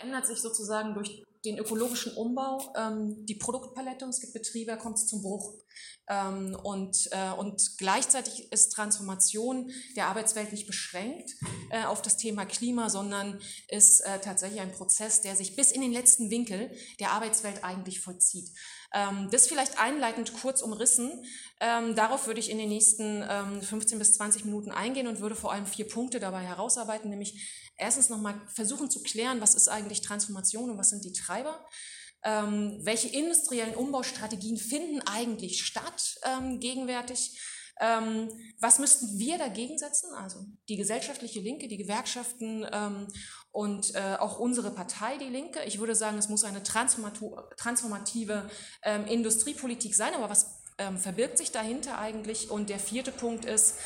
verändert sich sozusagen durch den ökologischen Umbau ähm, die Produktpalette es gibt Betriebe, da kommt es zum Bruch. Ähm, und, äh, und gleichzeitig ist Transformation der Arbeitswelt nicht beschränkt äh, auf das Thema Klima, sondern ist äh, tatsächlich ein Prozess, der sich bis in den letzten Winkel der Arbeitswelt eigentlich vollzieht. Ähm, das vielleicht einleitend kurz umrissen. Ähm, darauf würde ich in den nächsten ähm, 15 bis 20 Minuten eingehen und würde vor allem vier Punkte dabei herausarbeiten, nämlich erstens nochmal versuchen zu klären, was ist eigentlich Transformation und was sind die Treiber. Ähm, welche industriellen Umbaustrategien finden eigentlich statt ähm, gegenwärtig? Ähm, was müssten wir dagegen setzen? Also die gesellschaftliche Linke, die Gewerkschaften ähm, und äh, auch unsere Partei, die Linke. Ich würde sagen, es muss eine transformative ähm, Industriepolitik sein, aber was ähm, verbirgt sich dahinter eigentlich? Und der vierte Punkt ist,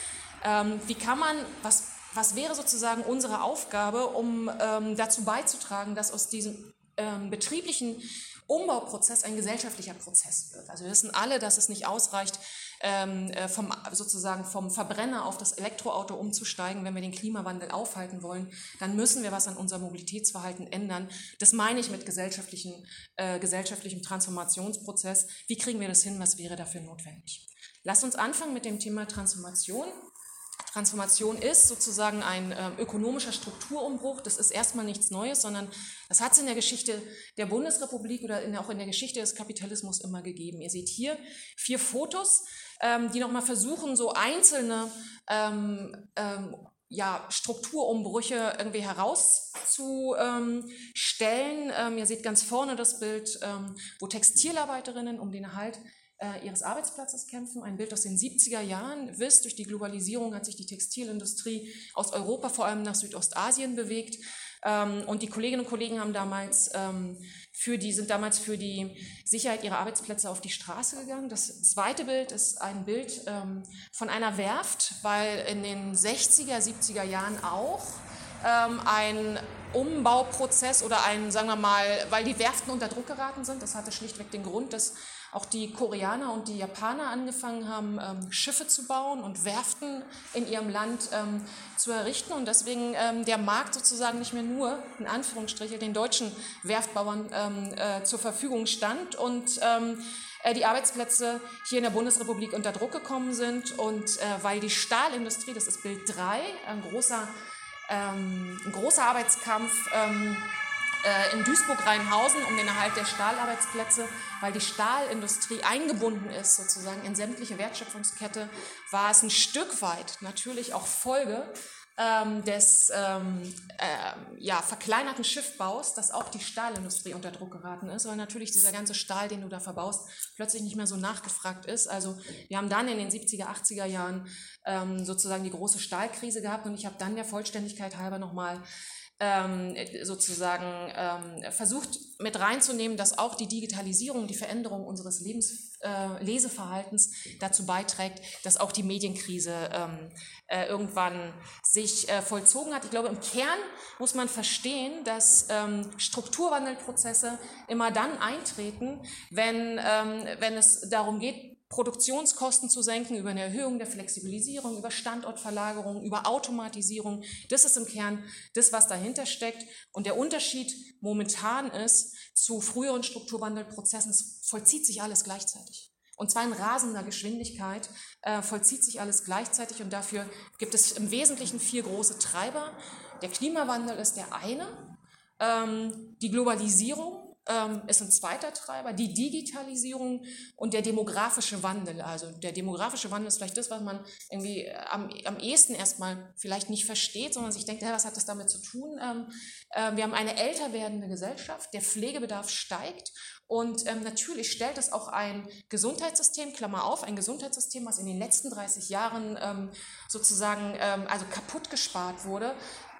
wie kann man, was was wäre sozusagen unsere Aufgabe, um ähm, dazu beizutragen, dass aus diesem ähm, betrieblichen Umbauprozess ein gesellschaftlicher Prozess wird. Also wir wissen alle, dass es nicht ausreicht, ähm, äh, vom, sozusagen vom Verbrenner auf das Elektroauto umzusteigen, wenn wir den Klimawandel aufhalten wollen. Dann müssen wir was an unserem Mobilitätsverhalten ändern. Das meine ich mit gesellschaftlichen, äh, gesellschaftlichem Transformationsprozess. Wie kriegen wir das hin? Was wäre dafür notwendig? Lasst uns anfangen mit dem Thema Transformation. Transformation ist sozusagen ein äh, ökonomischer Strukturumbruch. Das ist erstmal nichts Neues, sondern das hat es in der Geschichte der Bundesrepublik oder in, auch in der Geschichte des Kapitalismus immer gegeben. Ihr seht hier vier Fotos, ähm, die nochmal versuchen, so einzelne ähm, ähm, ja, Strukturumbrüche irgendwie herauszustellen. Ähm, ihr seht ganz vorne das Bild, ähm, wo Textilarbeiterinnen um den Erhalt äh, ihres Arbeitsplatzes kämpfen. Ein Bild aus den 70er Jahren. Wisst, durch die Globalisierung hat sich die Textilindustrie aus Europa vor allem nach Südostasien bewegt. Ähm, und die Kolleginnen und Kollegen haben damals ähm, für die, sind damals für die Sicherheit ihrer Arbeitsplätze auf die Straße gegangen. Das zweite Bild ist ein Bild ähm, von einer Werft, weil in den 60er, 70er Jahren auch ein Umbauprozess oder ein, sagen wir mal, weil die Werften unter Druck geraten sind. Das hatte schlichtweg den Grund, dass auch die Koreaner und die Japaner angefangen haben, ähm, Schiffe zu bauen und Werften in ihrem Land ähm, zu errichten. Und deswegen ähm, der Markt sozusagen nicht mehr nur, in Anführungsstriche, den deutschen Werftbauern ähm, äh, zur Verfügung stand und ähm, äh, die Arbeitsplätze hier in der Bundesrepublik unter Druck gekommen sind. Und äh, weil die Stahlindustrie, das ist Bild 3, ein großer, ähm, ein großer Arbeitskampf, äh, in Duisburg-Rheinhausen um den Erhalt der Stahlarbeitsplätze, weil die Stahlindustrie eingebunden ist sozusagen in sämtliche Wertschöpfungskette, war es ein Stück weit natürlich auch Folge ähm, des ähm, äh, ja, verkleinerten Schiffbaus, dass auch die Stahlindustrie unter Druck geraten ist, weil natürlich dieser ganze Stahl, den du da verbaust, plötzlich nicht mehr so nachgefragt ist. Also wir haben dann in den 70er, 80er Jahren ähm, sozusagen die große Stahlkrise gehabt und ich habe dann der Vollständigkeit halber nochmal ähm, sozusagen ähm, versucht mit reinzunehmen, dass auch die Digitalisierung, die Veränderung unseres Lebens, äh, Leseverhaltens dazu beiträgt, dass auch die Medienkrise ähm, äh, irgendwann sich äh, vollzogen hat. Ich glaube, im Kern muss man verstehen, dass ähm, Strukturwandelprozesse immer dann eintreten, wenn, ähm, wenn es darum geht, Produktionskosten zu senken, über eine Erhöhung der Flexibilisierung, über Standortverlagerung, über Automatisierung. Das ist im Kern das, was dahinter steckt. Und der Unterschied momentan ist zu früheren Strukturwandelprozessen, es vollzieht sich alles gleichzeitig. Und zwar in rasender Geschwindigkeit äh, vollzieht sich alles gleichzeitig und dafür gibt es im Wesentlichen vier große Treiber. Der Klimawandel ist der eine, ähm, die Globalisierung, ähm, ist ein zweiter Treiber, die Digitalisierung und der demografische Wandel. Also der demografische Wandel ist vielleicht das, was man irgendwie äh, am, am ehesten erstmal vielleicht nicht versteht, sondern sich denkt, ja, was hat das damit zu tun? Ähm, äh, wir haben eine älter werdende Gesellschaft, der Pflegebedarf steigt und ähm, natürlich stellt es auch ein Gesundheitssystem, Klammer auf, ein Gesundheitssystem, was in den letzten 30 Jahren sozusagen also kaputt gespart wurde,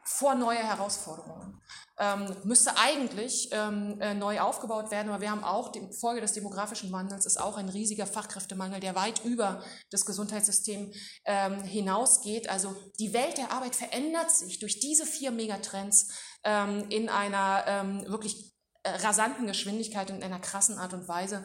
vor neue Herausforderungen. Ähm, müsste eigentlich ähm, äh, neu aufgebaut werden, aber wir haben auch, die Folge des demografischen Wandels ist auch ein riesiger Fachkräftemangel, der weit über das Gesundheitssystem ähm, hinausgeht. Also die Welt der Arbeit verändert sich durch diese vier Megatrends ähm, in einer ähm, wirklich äh, rasanten Geschwindigkeit und in einer krassen Art und Weise.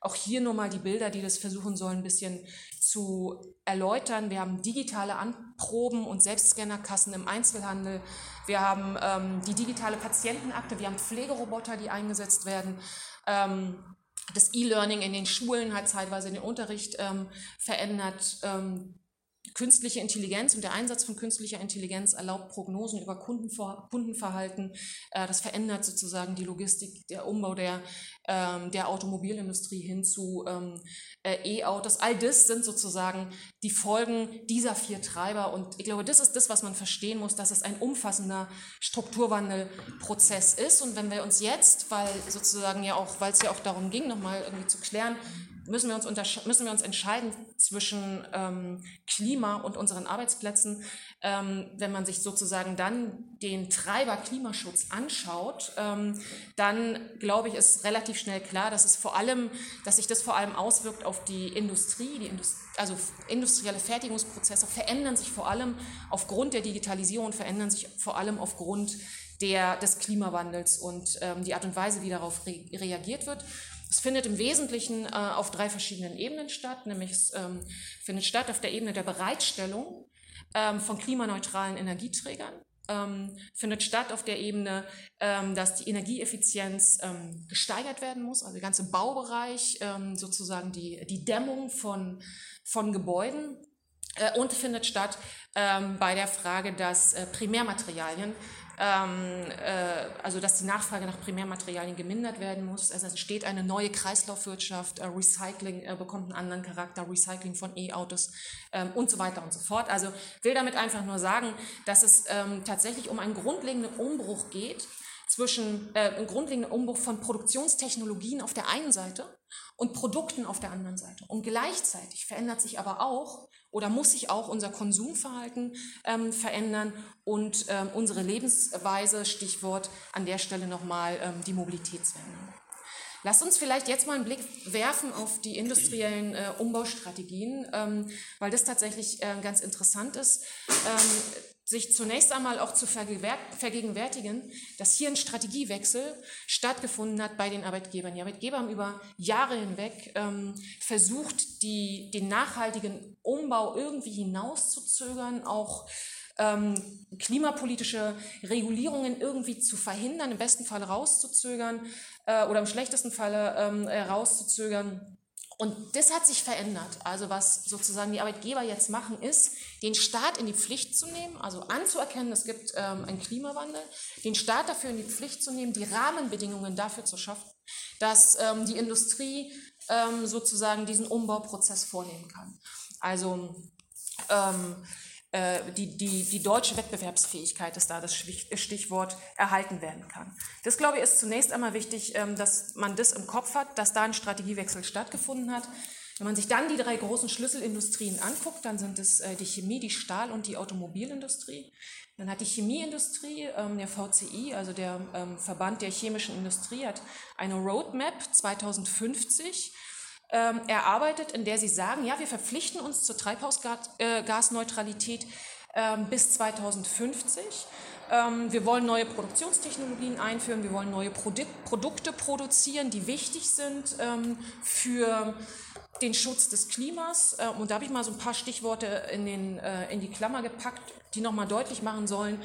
Auch hier nur mal die Bilder, die das versuchen sollen, ein bisschen zu erläutern. Wir haben digitale Anproben und Selbstscannerkassen im Einzelhandel. Wir haben ähm, die digitale Patientenakte, wir haben Pflegeroboter, die eingesetzt werden. Ähm, das E-Learning in den Schulen hat zeitweise den Unterricht ähm, verändert. Ähm, künstliche Intelligenz und der Einsatz von künstlicher Intelligenz erlaubt Prognosen über Kundenver Kundenverhalten. Äh, das verändert sozusagen die Logistik, der Umbau der, ähm, der Automobilindustrie hin zu ähm, äh, E-Autos. All das sind sozusagen die Folgen dieser vier Treiber. Und ich glaube, das ist das, was man verstehen muss, dass es ein umfassender Strukturwandelprozess ist. Und wenn wir uns jetzt, weil sozusagen ja auch, weil es ja auch darum ging, nochmal irgendwie zu klären, müssen wir uns, müssen wir uns entscheiden zwischen ähm, Klima und unseren Arbeitsplätzen. Ähm, wenn man sich sozusagen dann den Treiber Klimaschutz anschaut, ähm, dann glaube ich, ist relativ schnell klar, dass es vor allem, dass sich das vor allem auswirkt auf die Industrie, die Indust also industrielle Fertigungsprozesse verändern sich vor allem aufgrund der Digitalisierung, verändern sich vor allem aufgrund der, des Klimawandels und ähm, die Art und Weise, wie darauf re reagiert wird. Es findet im Wesentlichen äh, auf drei verschiedenen Ebenen statt, nämlich es ähm, findet statt auf der Ebene der Bereitstellung ähm, von klimaneutralen Energieträgern, ähm, findet statt auf der Ebene, ähm, dass die Energieeffizienz ähm, gesteigert werden muss, also der ganze Baubereich, ähm, sozusagen die, die Dämmung von, von Gebäuden äh, und findet statt bei der Frage, dass äh, Primärmaterialien ähm, also dass die Nachfrage nach Primärmaterialien gemindert werden muss. Es entsteht eine neue Kreislaufwirtschaft, äh, Recycling äh, bekommt einen anderen Charakter, Recycling von E-Autos ähm, und so weiter und so fort. Also will damit einfach nur sagen, dass es ähm, tatsächlich um einen grundlegenden Umbruch geht zwischen äh, einen grundlegenden Umbruch von Produktionstechnologien auf der einen Seite und Produkten auf der anderen Seite. Und gleichzeitig verändert sich aber auch oder muss sich auch unser Konsumverhalten ähm, verändern und ähm, unsere Lebensweise, Stichwort an der Stelle nochmal ähm, die Mobilitätswende. Lasst uns vielleicht jetzt mal einen Blick werfen auf die industriellen äh, Umbaustrategien, ähm, weil das tatsächlich äh, ganz interessant ist. Ähm, sich zunächst einmal auch zu vergegenwärtigen, dass hier ein Strategiewechsel stattgefunden hat bei den Arbeitgebern. Die Arbeitgeber haben über Jahre hinweg ähm, versucht, die, den nachhaltigen Umbau irgendwie hinauszuzögern, auch ähm, klimapolitische Regulierungen irgendwie zu verhindern, im besten Fall rauszuzögern äh, oder im schlechtesten Falle ähm, rauszuzögern. Und das hat sich verändert. Also was sozusagen die Arbeitgeber jetzt machen, ist, den Staat in die Pflicht zu nehmen, also anzuerkennen, es gibt ähm, einen Klimawandel, den Staat dafür in die Pflicht zu nehmen, die Rahmenbedingungen dafür zu schaffen, dass ähm, die Industrie ähm, sozusagen diesen Umbauprozess vornehmen kann. Also ähm, äh, die, die, die deutsche Wettbewerbsfähigkeit ist da das Stichwort, erhalten werden kann. Das, glaube ich, ist zunächst einmal wichtig, ähm, dass man das im Kopf hat, dass da ein Strategiewechsel stattgefunden hat. Wenn man sich dann die drei großen Schlüsselindustrien anguckt, dann sind es äh, die Chemie, die Stahl- und die Automobilindustrie. Dann hat die Chemieindustrie, ähm, der VCI, also der ähm, Verband der chemischen Industrie, hat eine Roadmap 2050 ähm, erarbeitet, in der sie sagen, ja, wir verpflichten uns zur Treibhausgasneutralität ähm, bis 2050. Ähm, wir wollen neue Produktionstechnologien einführen, wir wollen neue Produ Produkte produzieren, die wichtig sind ähm, für den Schutz des Klimas. Äh, und da habe ich mal so ein paar Stichworte in, den, äh, in die Klammer gepackt, die nochmal deutlich machen sollen,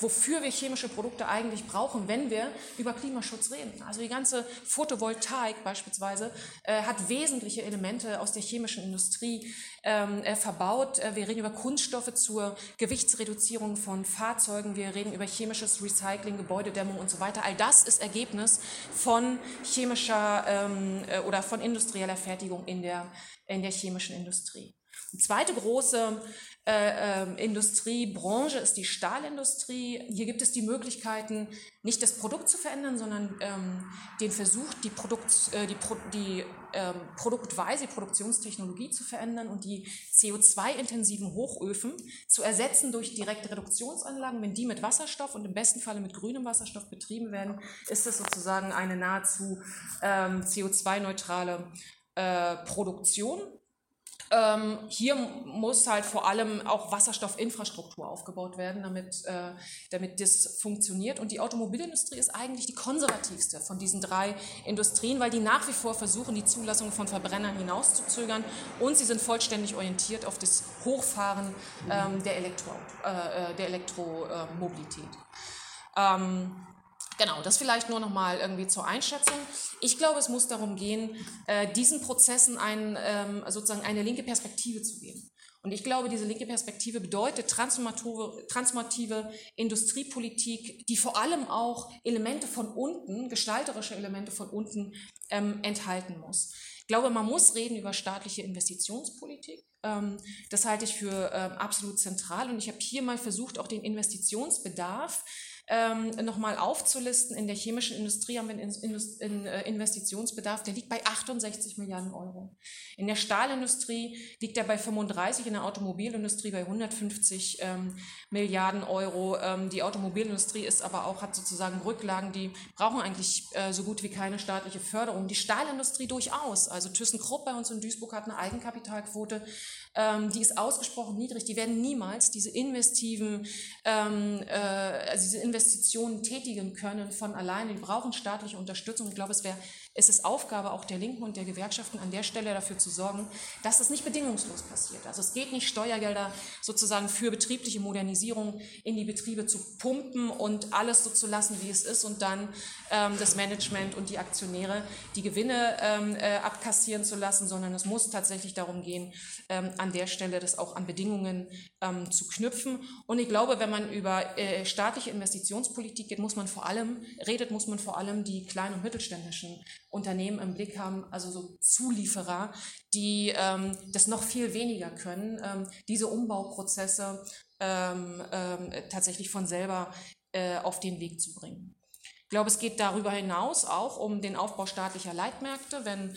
wofür wir chemische Produkte eigentlich brauchen, wenn wir über Klimaschutz reden. Also die ganze Photovoltaik beispielsweise äh, hat wesentliche Elemente aus der chemischen Industrie ähm, äh, verbaut. Äh, wir reden über Kunststoffe zur Gewichtsreduzierung von Fahrzeugen. Wir reden über chemisches Recycling, Gebäudedämmung und so weiter. All das ist Ergebnis von chemischer ähm, äh, oder von industrieller Fertigung in der, in der chemischen Industrie. Die zweite große äh, ähm, Industriebranche ist die Stahlindustrie. Hier gibt es die Möglichkeiten, nicht das Produkt zu verändern, sondern ähm, den Versuch, die, Produkt, äh, die, Pro, die ähm, Produktweise, die Produktionstechnologie zu verändern und die CO2-intensiven Hochöfen zu ersetzen durch direkte Reduktionsanlagen. Wenn die mit Wasserstoff und im besten Falle mit grünem Wasserstoff betrieben werden, ist das sozusagen eine nahezu ähm, CO2-neutrale äh, Produktion. Ähm, hier muss halt vor allem auch Wasserstoffinfrastruktur aufgebaut werden, damit, äh, damit das funktioniert. Und die Automobilindustrie ist eigentlich die konservativste von diesen drei Industrien, weil die nach wie vor versuchen, die Zulassung von Verbrennern hinauszuzögern und sie sind vollständig orientiert auf das Hochfahren ähm, der, Elektro, äh, äh der Elektromobilität. Ähm, Genau, das vielleicht nur noch mal irgendwie zur Einschätzung. Ich glaube, es muss darum gehen, äh, diesen Prozessen ein, ähm, sozusagen eine linke Perspektive zu geben. Und ich glaube, diese linke Perspektive bedeutet transformative, transformative Industriepolitik, die vor allem auch Elemente von unten, gestalterische Elemente von unten ähm, enthalten muss. Ich glaube, man muss reden über staatliche Investitionspolitik. Ähm, das halte ich für ähm, absolut zentral. Und ich habe hier mal versucht, auch den Investitionsbedarf ähm, nochmal aufzulisten. In der chemischen Industrie haben wir einen in, äh, Investitionsbedarf, der liegt bei 68 Milliarden Euro. In der Stahlindustrie liegt er bei 35, in der Automobilindustrie bei 150 ähm, Milliarden Euro. Ähm, die Automobilindustrie ist aber auch, hat sozusagen Rücklagen, die brauchen eigentlich äh, so gut wie keine staatliche Förderung. Die Stahlindustrie durchaus. Also ThyssenKrupp bei uns in Duisburg hat eine Eigenkapitalquote ähm, die ist ausgesprochen niedrig. Die werden niemals diese investiven, ähm, äh, also diese Investitionen tätigen können von alleine. Die brauchen staatliche Unterstützung. Ich glaube, es wäre es ist Aufgabe auch der Linken und der Gewerkschaften an der Stelle dafür zu sorgen, dass das nicht bedingungslos passiert. Also es geht nicht, Steuergelder sozusagen für betriebliche Modernisierung in die Betriebe zu pumpen und alles so zu lassen, wie es ist und dann ähm, das Management und die Aktionäre die Gewinne ähm, äh, abkassieren zu lassen, sondern es muss tatsächlich darum gehen, ähm, an der Stelle das auch an Bedingungen ähm, zu knüpfen. Und ich glaube, wenn man über äh, staatliche Investitionspolitik geht, muss man vor allem, redet, muss man vor allem die kleinen und mittelständischen Unternehmen im Blick haben, also so Zulieferer, die ähm, das noch viel weniger können, ähm, diese Umbauprozesse ähm, ähm, tatsächlich von selber äh, auf den Weg zu bringen. Ich glaube, es geht darüber hinaus auch um den Aufbau staatlicher Leitmärkte. Wenn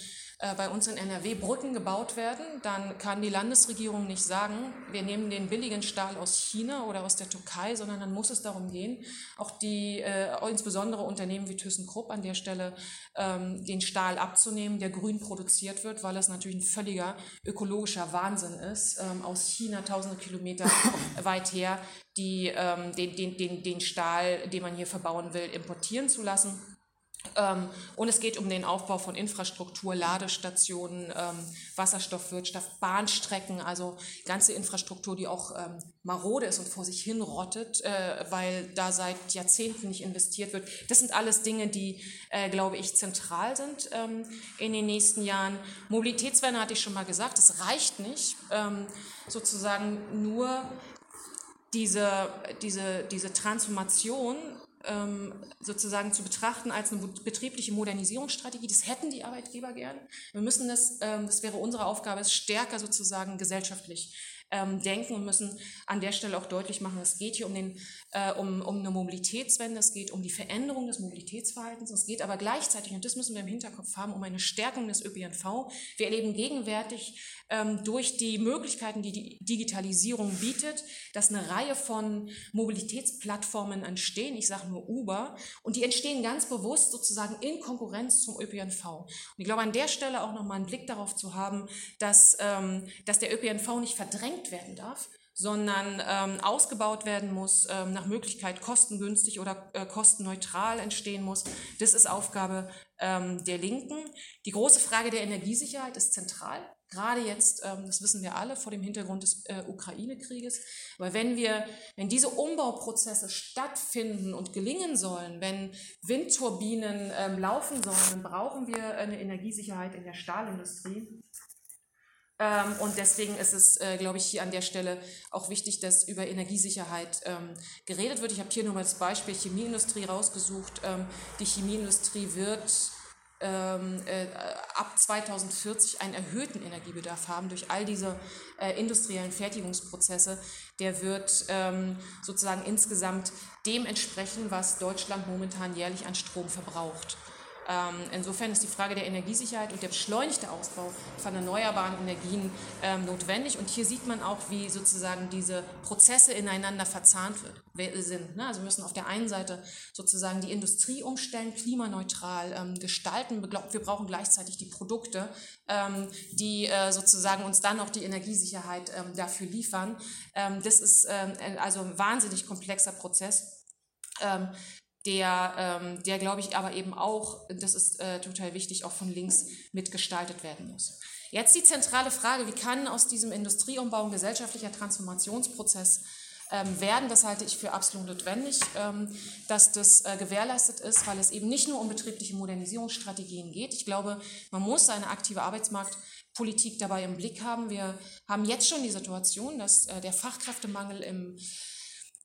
bei uns in NRW Brücken gebaut werden, dann kann die Landesregierung nicht sagen, wir nehmen den billigen Stahl aus China oder aus der Türkei, sondern dann muss es darum gehen, auch die äh, insbesondere Unternehmen wie ThyssenKrupp an der Stelle ähm, den Stahl abzunehmen, der grün produziert wird, weil es natürlich ein völliger ökologischer Wahnsinn ist, ähm, aus China tausende Kilometer weit her, die, ähm, den, den, den, den Stahl, den man hier verbauen will, importieren zu lassen. Ähm, und es geht um den Aufbau von Infrastruktur, Ladestationen, ähm, Wasserstoffwirtschaft, Bahnstrecken, also ganze Infrastruktur, die auch ähm, marode ist und vor sich hin rottet, äh, weil da seit Jahrzehnten nicht investiert wird. Das sind alles Dinge, die, äh, glaube ich, zentral sind in den nächsten Jahren. Mobilitätswende hatte ich schon mal gesagt, es reicht nicht, sozusagen nur diese, diese, diese Transformation sozusagen zu betrachten als eine betriebliche Modernisierungsstrategie. Das hätten die Arbeitgeber gern. Wir müssen das, ähm, das wäre unsere Aufgabe, es stärker sozusagen gesellschaftlich ähm, denken und müssen an der Stelle auch deutlich machen, es geht hier um, den, äh, um, um eine Mobilitätswende, es geht um die Veränderung des Mobilitätsverhaltens, es geht aber gleichzeitig, und das müssen wir im Hinterkopf haben, um eine Stärkung des ÖPNV. Wir erleben gegenwärtig ähm, durch die Möglichkeiten, die die Digitalisierung bietet, dass eine Reihe von Mobilitätsplattformen entstehen. Ich sage nur Uber. Und die entstehen ganz bewusst sozusagen in Konkurrenz zum ÖPNV. Und ich glaube, an der Stelle auch nochmal einen Blick darauf zu haben, dass, ähm, dass der ÖPNV nicht verdrängt werden darf, sondern ähm, ausgebaut werden muss, ähm, nach Möglichkeit kostengünstig oder äh, kostenneutral entstehen muss. Das ist Aufgabe ähm, der Linken. Die große Frage der Energiesicherheit ist zentral. Gerade jetzt, ähm, das wissen wir alle, vor dem Hintergrund des äh, Ukraine-Krieges. Aber wenn wir, wenn diese Umbauprozesse stattfinden und gelingen sollen, wenn Windturbinen ähm, laufen sollen, dann brauchen wir eine Energiesicherheit in der Stahlindustrie. Ähm, und deswegen ist es, äh, glaube ich, hier an der Stelle auch wichtig, dass über Energiesicherheit geredet wird. Ich habe hier nur mal das Beispiel Chemieindustrie rausgesucht. die Chemieindustrie wird ähm, äh, ab 2040 einen erhöhten Energiebedarf haben durch all diese äh, industriellen Fertigungsprozesse, der wird ähm, sozusagen insgesamt dem entsprechen, was Deutschland momentan jährlich an Strom verbraucht. Ähm, insofern ist die Frage der Energiesicherheit und der beschleunigte Ausbau von erneuerbaren Energien ähm, notwendig. Und hier sieht man auch, wie sozusagen diese Prozesse ineinander verzahnt sind. Ne? Also wir müssen auf der einen Seite sozusagen die Industrie umstellen, klimaneutral ähm, gestalten. Wir brauchen gleichzeitig die Produkte, die äh, sozusagen uns dann auch die Energiesicherheit dafür liefern. das ist also ein wahnsinnig komplexer Prozess der, ähm, der glaube ich, aber eben auch, das ist äh, total wichtig, auch von links mitgestaltet werden muss. Jetzt die zentrale Frage, wie kann aus diesem Industrieumbau ein gesellschaftlicher Transformationsprozess ähm, werden? Das halte ich für absolut notwendig, ähm, dass das äh, gewährleistet ist, weil es eben nicht nur um betriebliche Modernisierungsstrategien geht. Ich glaube, man muss eine aktive Arbeitsmarktpolitik dabei im Blick haben. Wir haben jetzt schon die Situation, dass äh, der Fachkräftemangel im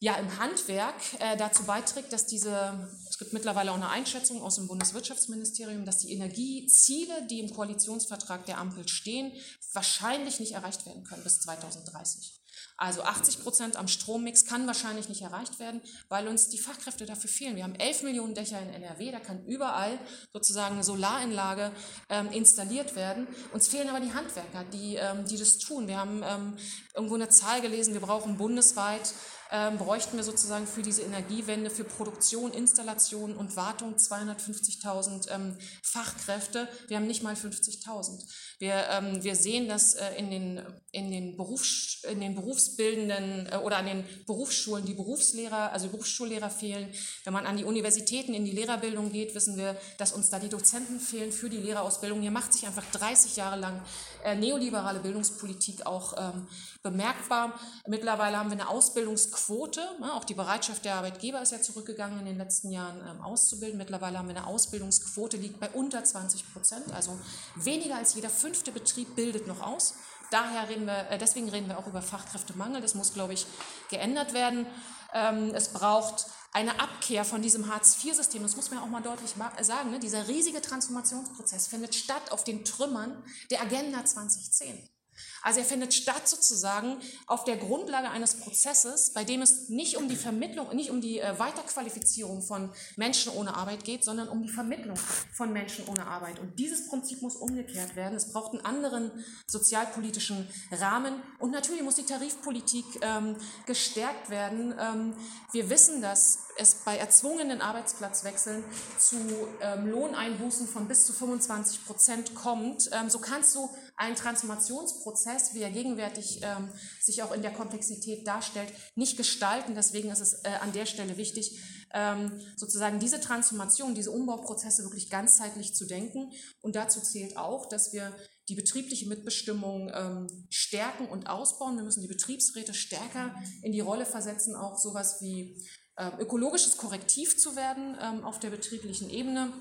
ja im Handwerk äh, dazu beiträgt, dass diese, es gibt mittlerweile auch eine Einschätzung aus dem Bundeswirtschaftsministerium, dass die Energieziele, die im Koalitionsvertrag der Ampel stehen, wahrscheinlich nicht erreicht werden können bis 2030. Also 80 Prozent am Strommix kann wahrscheinlich nicht erreicht werden, weil uns die Fachkräfte dafür fehlen. Wir haben 11 Millionen Dächer in NRW, da kann überall sozusagen eine Solaranlage ähm, installiert werden. Uns fehlen aber die Handwerker, die, ähm, die das tun. Wir haben ähm, irgendwo eine Zahl gelesen, wir brauchen bundesweit ähm, bräuchten wir sozusagen für diese Energiewende, für Produktion, Installation und Wartung 250.000 ähm, Fachkräfte. Wir haben nicht mal 50.000. Wir, ähm, wir sehen, dass äh, in, den, in, den Berufs-, in den berufsbildenden äh, oder an den Berufsschulen die Berufslehrer, also Berufsschullehrer fehlen. Wenn man an die Universitäten in die Lehrerbildung geht, wissen wir, dass uns da die Dozenten fehlen für die Lehrerausbildung. Hier macht sich einfach 30 Jahre lang äh, neoliberale Bildungspolitik auch ähm, bemerkbar. Mittlerweile haben wir eine Ausbildungsquote. Ne? Auch die Bereitschaft der Arbeitgeber ist ja zurückgegangen in den letzten Jahren ähm, auszubilden. Mittlerweile haben wir eine Ausbildungsquote, liegt bei unter 20 Prozent. Also weniger als jeder fünfte Betrieb bildet noch aus. Daher reden wir, äh, deswegen reden wir auch über Fachkräftemangel. Das muss, glaube ich, geändert werden. Ähm, es braucht eine Abkehr von diesem Hartz-IV-System, das muss man auch mal deutlich sagen, ne? dieser riesige Transformationsprozess findet statt auf den Trümmern der Agenda 2010. Also er findet statt sozusagen auf der Grundlage eines Prozesses, bei dem es nicht um die Vermittlung, nicht um die äh, Weiterqualifizierung von Menschen ohne Arbeit geht, sondern um die Vermittlung von Menschen ohne Arbeit. Und dieses Prinzip muss umgekehrt werden. Es braucht einen anderen sozialpolitischen Rahmen und natürlich muss die Tarifpolitik ähm, gestärkt werden. Ähm, wir wissen, dass es bei erzwungenen Arbeitsplatzwechseln zu ähm, Lohneinbußen von bis zu 25 Prozent kommt. Ähm, so kannst du einen Transformationsprozess, wie er gegenwärtig ähm, sich auch in der Komplexität darstellt, nicht gestalten. Deswegen ist es äh, an der Stelle wichtig, ähm, sozusagen diese Transformation, diese Umbauprozesse wirklich ganzheitlich zu denken. Und dazu zählt auch, dass wir die betriebliche Mitbestimmung ähm, stärken und ausbauen. Wir müssen die Betriebsräte stärker in die Rolle versetzen, auch sowas wie äh, ökologisches Korrektiv zu werden ähm, auf der betrieblichen Ebene,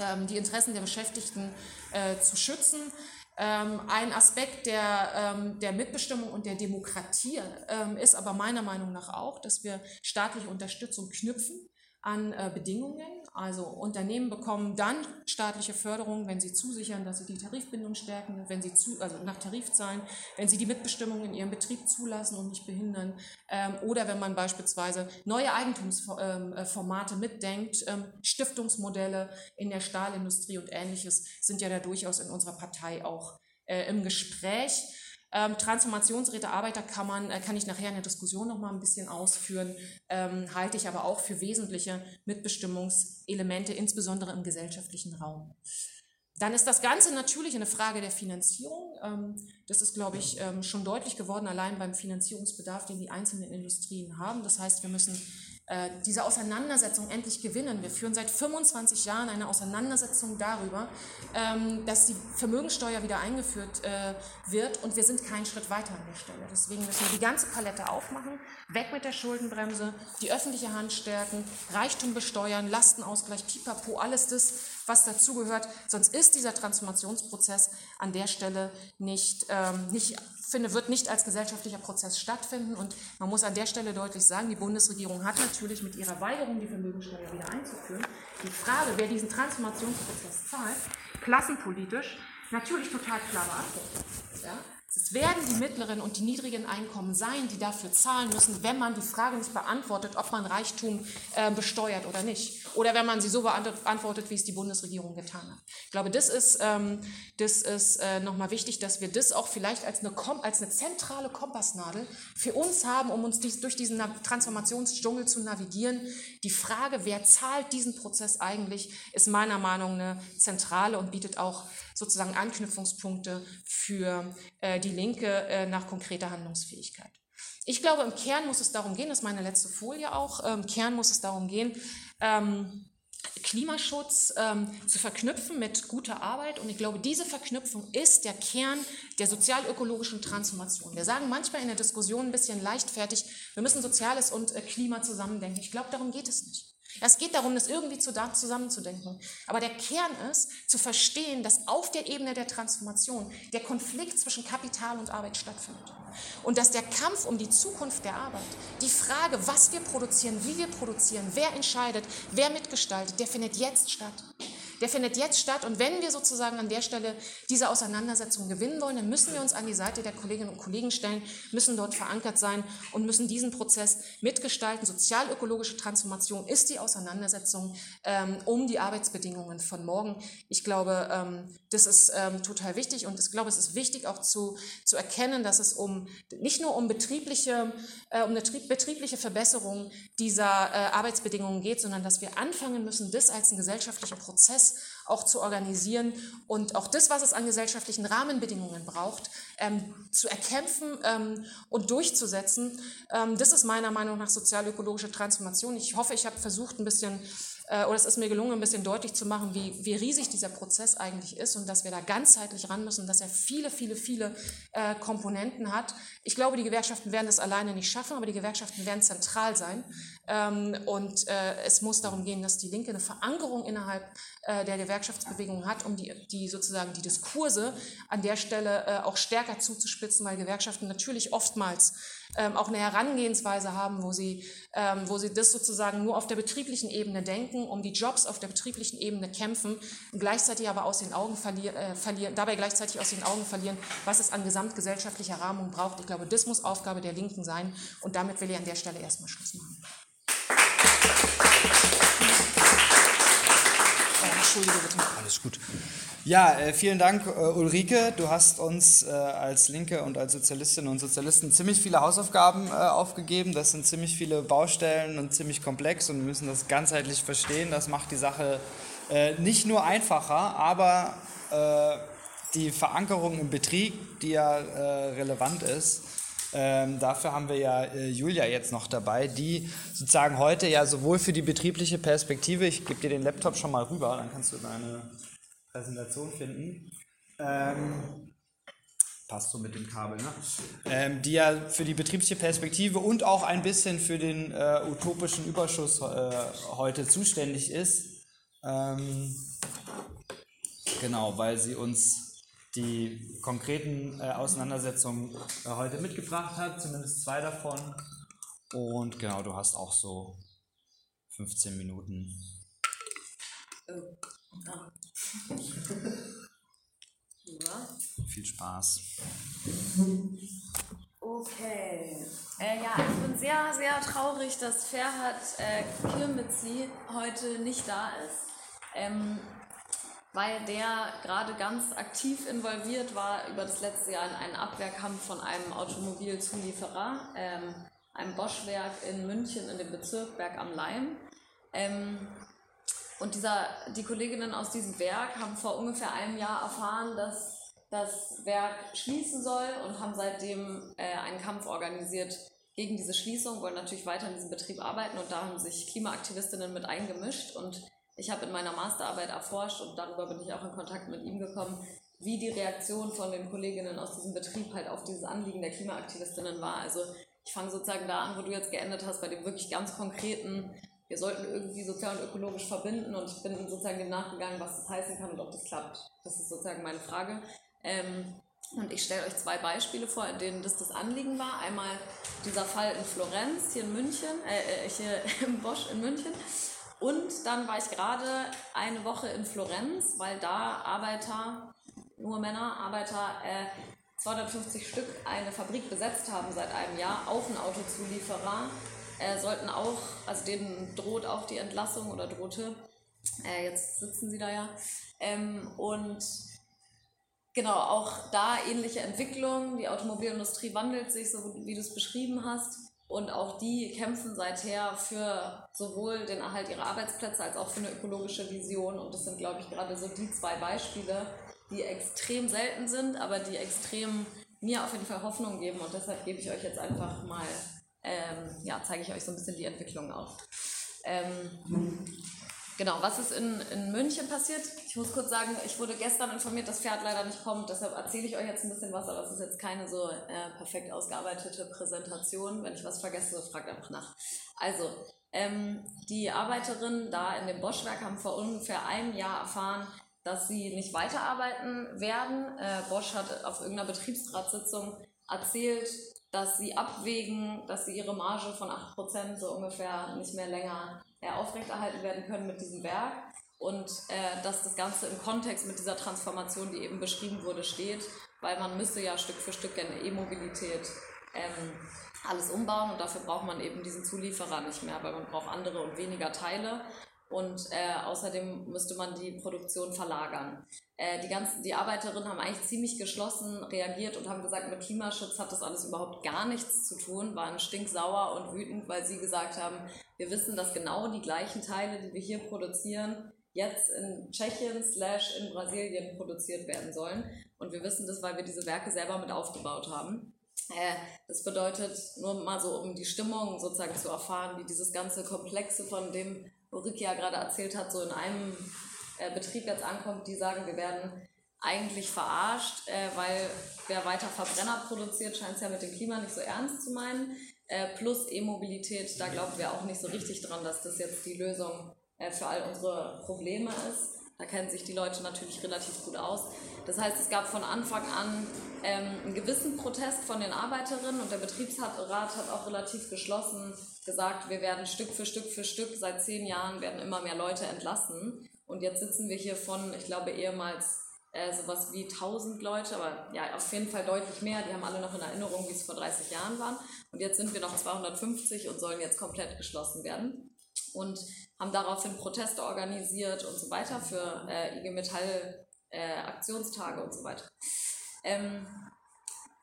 ähm, die Interessen der Beschäftigten äh, zu schützen. Ähm, ein Aspekt der, ähm, der Mitbestimmung und der Demokratie ähm, ist aber meiner Meinung nach auch, dass wir staatliche Unterstützung knüpfen an äh, Bedingungen. Also Unternehmen bekommen dann staatliche Förderung, wenn sie zusichern, dass sie die Tarifbindung stärken, wenn sie zu, also nach Tarif zahlen, wenn sie die Mitbestimmung in ihrem Betrieb zulassen und nicht behindern, ähm, oder wenn man beispielsweise neue Eigentumsformate ähm, mitdenkt, ähm, Stiftungsmodelle in der Stahlindustrie und ähnliches sind ja da durchaus in unserer Partei auch äh, im Gespräch. Ähm, Transformationsräte Arbeiterkammern äh, kann ich nachher in der Diskussion noch mal ein bisschen ausführen, ähm, halte ich aber auch für wesentliche Mitbestimmungselemente, insbesondere im gesellschaftlichen Raum. Dann ist das Ganze natürlich eine Frage der Finanzierung. Ähm, das ist, glaube ich, ähm, schon deutlich geworden, allein beim Finanzierungsbedarf, den die einzelnen Industrien haben. Das heißt, wir müssen äh, diese Auseinandersetzung endlich gewinnen. Wir führen seit 25 Jahren eine Auseinandersetzung darüber, ähm, dass die Vermögensteuer wieder eingeführt äh, wird und wir sind keinen Schritt weiter an der Stelle. Deswegen müssen wir die ganze Palette aufmachen, weg mit der Schuldenbremse, die öffentliche Hand stärken, Reichtum besteuern, Lastenausgleich, Pipapo, alles das, was dazugehört. Sonst ist dieser Transformationsprozess an der Stelle nicht, ähm, nicht finde, wird nicht als gesellschaftlicher Prozess stattfinden. Und man muss an der Stelle deutlich sagen, die Bundesregierung hat natürlich mit ihrer Weigerung, die Vermögensteuer wieder einzuführen, die Frage, wer diesen Transformationsprozess zahlt, klassenpolitisch natürlich total klar beantwortet. Ja? Es werden die mittleren und die niedrigen Einkommen sein, die dafür zahlen müssen, wenn man die Frage nicht beantwortet, ob man Reichtum äh, besteuert oder nicht. oder wenn man sie so beantwortet, wie es die Bundesregierung getan hat. Ich glaube, das ist, ähm, das ist äh, nochmal wichtig, dass wir das auch vielleicht als eine, als eine zentrale Kompassnadel für uns haben, um uns dies, durch diesen Transformationsdschungel zu navigieren. Die Frage, wer zahlt diesen Prozess eigentlich, ist meiner Meinung nach eine zentrale und bietet auch sozusagen Anknüpfungspunkte für äh, die Linke äh, nach konkreter Handlungsfähigkeit. Ich glaube, im Kern muss es darum gehen, das ist meine letzte Folie auch, im Kern muss es darum gehen, ähm, Klimaschutz ähm, zu verknüpfen mit guter Arbeit. Und ich glaube, diese Verknüpfung ist der Kern der sozialökologischen Transformation. Wir sagen manchmal in der Diskussion ein bisschen leichtfertig, wir müssen Soziales und äh, Klima zusammendenken. Ich glaube, darum geht es nicht. Es geht darum, das irgendwie zusammenzudenken. Aber der Kern ist, zu verstehen, dass auf der Ebene der Transformation der Konflikt zwischen Kapital und Arbeit stattfindet. Und dass der Kampf um die Zukunft der Arbeit, die Frage, was wir produzieren, wie wir produzieren, wer entscheidet, wer mitgestaltet, der findet jetzt statt der findet jetzt statt. Und wenn wir sozusagen an der Stelle diese Auseinandersetzung gewinnen wollen, dann müssen wir uns an die Seite der Kolleginnen und Kollegen stellen, müssen dort verankert sein und müssen diesen Prozess mitgestalten. Sozialökologische Transformation ist die Auseinandersetzung ähm, um die Arbeitsbedingungen von morgen. Ich glaube, ähm, das ist ähm, total wichtig und ich glaube, es ist wichtig auch zu, zu erkennen, dass es um nicht nur um betriebliche, äh, um eine betriebliche Verbesserung dieser äh, Arbeitsbedingungen geht, sondern dass wir anfangen müssen, das als einen gesellschaftlichen Prozess auch zu organisieren und auch das, was es an gesellschaftlichen Rahmenbedingungen braucht, ähm, zu erkämpfen ähm, und durchzusetzen. Ähm, das ist meiner Meinung nach sozialökologische Transformation. Ich hoffe, ich habe versucht, ein bisschen äh, oder es ist mir gelungen, ein bisschen deutlich zu machen, wie, wie riesig dieser Prozess eigentlich ist und dass wir da ganzheitlich ran müssen, dass er viele, viele, viele äh, Komponenten hat. Ich glaube, die Gewerkschaften werden das alleine nicht schaffen, aber die Gewerkschaften werden zentral sein. Ähm, und äh, es muss darum gehen, dass die Linke eine Verankerung innerhalb äh, der Gewerkschaftsbewegung hat, um die, die sozusagen die Diskurse an der Stelle äh, auch stärker zuzuspitzen, weil Gewerkschaften natürlich oftmals ähm, auch eine Herangehensweise haben, wo sie, ähm, wo sie das sozusagen nur auf der betrieblichen Ebene denken, um die Jobs auf der betrieblichen Ebene kämpfen, gleichzeitig aber aus den Augen verlieren, äh, verlieren, dabei gleichzeitig aus den Augen verlieren, was es an gesamtgesellschaftlicher Rahmung braucht. Ich glaube, das muss Aufgabe der Linken sein und damit will ich an der Stelle erstmal Schluss machen. Entschuldige bitte. Alles gut. Ja, äh, vielen Dank, äh, Ulrike. Du hast uns äh, als Linke und als Sozialistinnen und Sozialisten ziemlich viele Hausaufgaben äh, aufgegeben. Das sind ziemlich viele Baustellen und ziemlich komplex und wir müssen das ganzheitlich verstehen. Das macht die Sache äh, nicht nur einfacher, aber äh, die Verankerung im Betrieb, die ja relevant ist, ähm, dafür haben wir ja äh, Julia jetzt noch dabei, die sozusagen heute ja sowohl für die betriebliche Perspektive, ich gebe dir den Laptop schon mal rüber, dann kannst du deine Präsentation finden. Ähm, passt so mit dem Kabel, ne? Ähm, die ja für die betriebliche Perspektive und auch ein bisschen für den äh, utopischen Überschuss äh, heute zuständig ist. Ähm, genau, weil sie uns die konkreten äh, Auseinandersetzungen äh, heute mitgebracht hat, zumindest zwei davon. Und genau, du hast auch so 15 Minuten. Oh. Ah. ja. Viel Spaß. Okay. Äh, ja, ich bin sehr, sehr traurig, dass Ferhat äh, Kirmitzi heute nicht da ist. Ähm, weil der gerade ganz aktiv involviert war über das letzte Jahr in einen Abwehrkampf von einem Automobilzulieferer, ähm, einem Bosch-Werk in München in dem Bezirk Berg am Leim. Ähm, und dieser, die Kolleginnen aus diesem Werk haben vor ungefähr einem Jahr erfahren, dass das Werk schließen soll und haben seitdem äh, einen Kampf organisiert gegen diese Schließung, wollen natürlich weiter in diesem Betrieb arbeiten und da haben sich Klimaaktivistinnen mit eingemischt und ich habe in meiner Masterarbeit erforscht und darüber bin ich auch in Kontakt mit ihm gekommen, wie die Reaktion von den Kolleginnen aus diesem Betrieb halt auf dieses Anliegen der Klimaaktivistinnen war. Also ich fange sozusagen da an, wo du jetzt geendet hast, bei dem wirklich ganz konkreten, wir sollten irgendwie sozial und ökologisch verbinden und ich bin sozusagen dem nachgegangen, was das heißen kann und ob das klappt. Das ist sozusagen meine Frage. Ähm, und ich stelle euch zwei Beispiele vor, in denen das das Anliegen war. Einmal dieser Fall in Florenz, hier in München, äh, äh hier im Bosch in München. Und dann war ich gerade eine Woche in Florenz, weil da Arbeiter, nur Männer, Arbeiter, äh, 250 Stück eine Fabrik besetzt haben seit einem Jahr, auch ein Autozulieferer, äh, sollten auch, also denen droht auch die Entlassung oder drohte. Äh, jetzt sitzen sie da ja. Ähm, und genau, auch da ähnliche Entwicklungen. Die Automobilindustrie wandelt sich, so wie du es beschrieben hast. Und auch die kämpfen seither für sowohl den Erhalt ihrer Arbeitsplätze als auch für eine ökologische Vision. Und das sind, glaube ich, gerade so die zwei Beispiele, die extrem selten sind, aber die extrem mir auf jeden Fall Hoffnung geben. Und deshalb gebe ich euch jetzt einfach mal, ähm, ja, zeige ich euch so ein bisschen die Entwicklung auf. Ähm, Genau, was ist in, in München passiert? Ich muss kurz sagen, ich wurde gestern informiert, dass Pferd leider nicht kommt, deshalb erzähle ich euch jetzt ein bisschen was, aber es ist jetzt keine so äh, perfekt ausgearbeitete Präsentation. Wenn ich was vergesse, fragt einfach nach. Also, ähm, die Arbeiterinnen da in dem Bosch-Werk haben vor ungefähr einem Jahr erfahren, dass sie nicht weiterarbeiten werden. Äh, Bosch hat auf irgendeiner Betriebsratssitzung erzählt, dass sie abwägen, dass sie ihre Marge von 8% so ungefähr nicht mehr länger äh, aufrechterhalten werden können mit diesem Werk und äh, dass das Ganze im Kontext mit dieser Transformation, die eben beschrieben wurde, steht, weil man müsste ja Stück für Stück in E-Mobilität ähm, alles umbauen und dafür braucht man eben diesen Zulieferer nicht mehr, weil man braucht andere und weniger Teile und äh, außerdem müsste man die Produktion verlagern. Äh, die, ganzen, die Arbeiterinnen haben eigentlich ziemlich geschlossen reagiert und haben gesagt, mit Klimaschutz hat das alles überhaupt gar nichts zu tun, waren stinksauer und wütend, weil sie gesagt haben, wir wissen, dass genau die gleichen Teile, die wir hier produzieren, jetzt in Tschechien slash in Brasilien produziert werden sollen. Und wir wissen das, weil wir diese Werke selber mit aufgebaut haben. Äh, das bedeutet, nur mal so, um die Stimmung sozusagen zu erfahren, wie dieses ganze Komplexe von dem Ulrike ja gerade erzählt hat, so in einem äh, Betrieb jetzt ankommt, die sagen, wir werden eigentlich verarscht, äh, weil wer weiter Verbrenner produziert, scheint es ja mit dem Klima nicht so ernst zu meinen. Äh, plus E-Mobilität, da glauben wir auch nicht so richtig dran, dass das jetzt die Lösung äh, für all unsere Probleme ist. Da kennen sich die Leute natürlich relativ gut aus. Das heißt, es gab von Anfang an ähm, einen gewissen Protest von den Arbeiterinnen und der Betriebsrat hat auch relativ geschlossen gesagt, wir werden Stück für Stück für Stück, seit zehn Jahren werden immer mehr Leute entlassen. Und jetzt sitzen wir hier von, ich glaube, ehemals äh, sowas wie 1000 Leute, aber ja, auf jeden Fall deutlich mehr. Die haben alle noch in Erinnerung, wie es vor 30 Jahren waren. Und jetzt sind wir noch 250 und sollen jetzt komplett geschlossen werden. Und haben daraufhin Proteste organisiert und so weiter für äh, IG Metall äh, Aktionstage und so weiter. Ähm,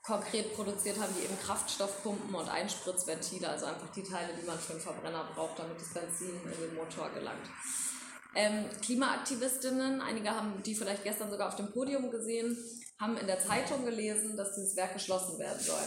konkret produziert haben die eben Kraftstoffpumpen und Einspritzventile, also einfach die Teile, die man für einen Verbrenner braucht, damit das Benzin in den Motor gelangt. Ähm, Klimaaktivistinnen, einige haben die vielleicht gestern sogar auf dem Podium gesehen, haben in der Zeitung gelesen, dass dieses Werk geschlossen werden soll.